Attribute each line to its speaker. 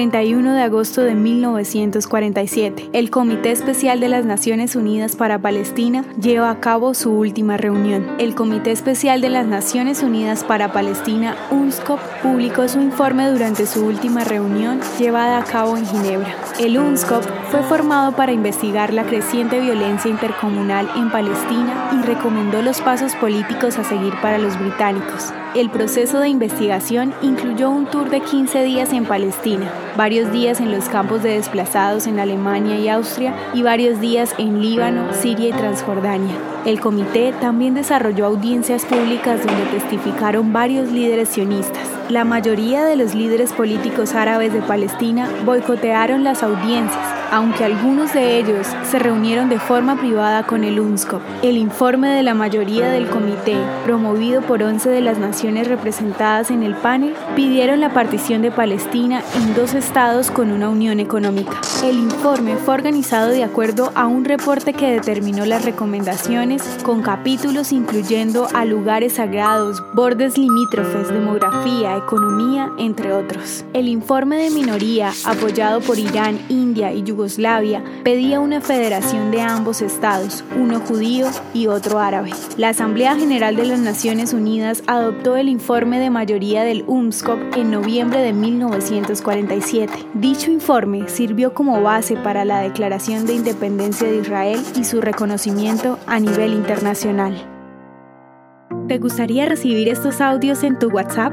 Speaker 1: 31 de agosto de 1947, el Comité Especial de las Naciones Unidas para Palestina lleva a cabo su última reunión. El Comité Especial de las Naciones Unidas para Palestina, UNSCOP, publicó su informe durante su última reunión llevada a cabo en Ginebra. El UNSCOP fue formado para investigar la creciente violencia intercomunal en Palestina y recomendó los pasos políticos a seguir para los británicos. El proceso de investigación incluyó un tour de 15 días en Palestina, varios días en los campos de desplazados en Alemania y Austria y varios días en Líbano, Siria y Transjordania. El comité también desarrolló audiencias públicas donde testificaron varios líderes sionistas. La mayoría de los líderes políticos árabes de Palestina boicotearon las audiencias, aunque algunos de ellos se reunieron de forma privada con el UNSCOP. El informe de la mayoría del comité, promovido por 11 de las naciones representadas en el panel, pidieron la partición de Palestina en dos estados con una unión económica. El informe fue organizado de acuerdo a un reporte que determinó las recomendaciones con capítulos incluyendo a lugares sagrados, bordes limítrofes, demografía, economía, entre otros. El informe de minoría, apoyado por Irán, India y Yugoslavia, pedía una federación de ambos estados, uno judío y otro árabe. La Asamblea General de las Naciones Unidas adoptó el informe de mayoría del UNSCOP en noviembre de 1947. Dicho informe sirvió como base para la Declaración de Independencia de Israel y su reconocimiento a nivel internacional. ¿Te gustaría recibir estos audios en tu WhatsApp?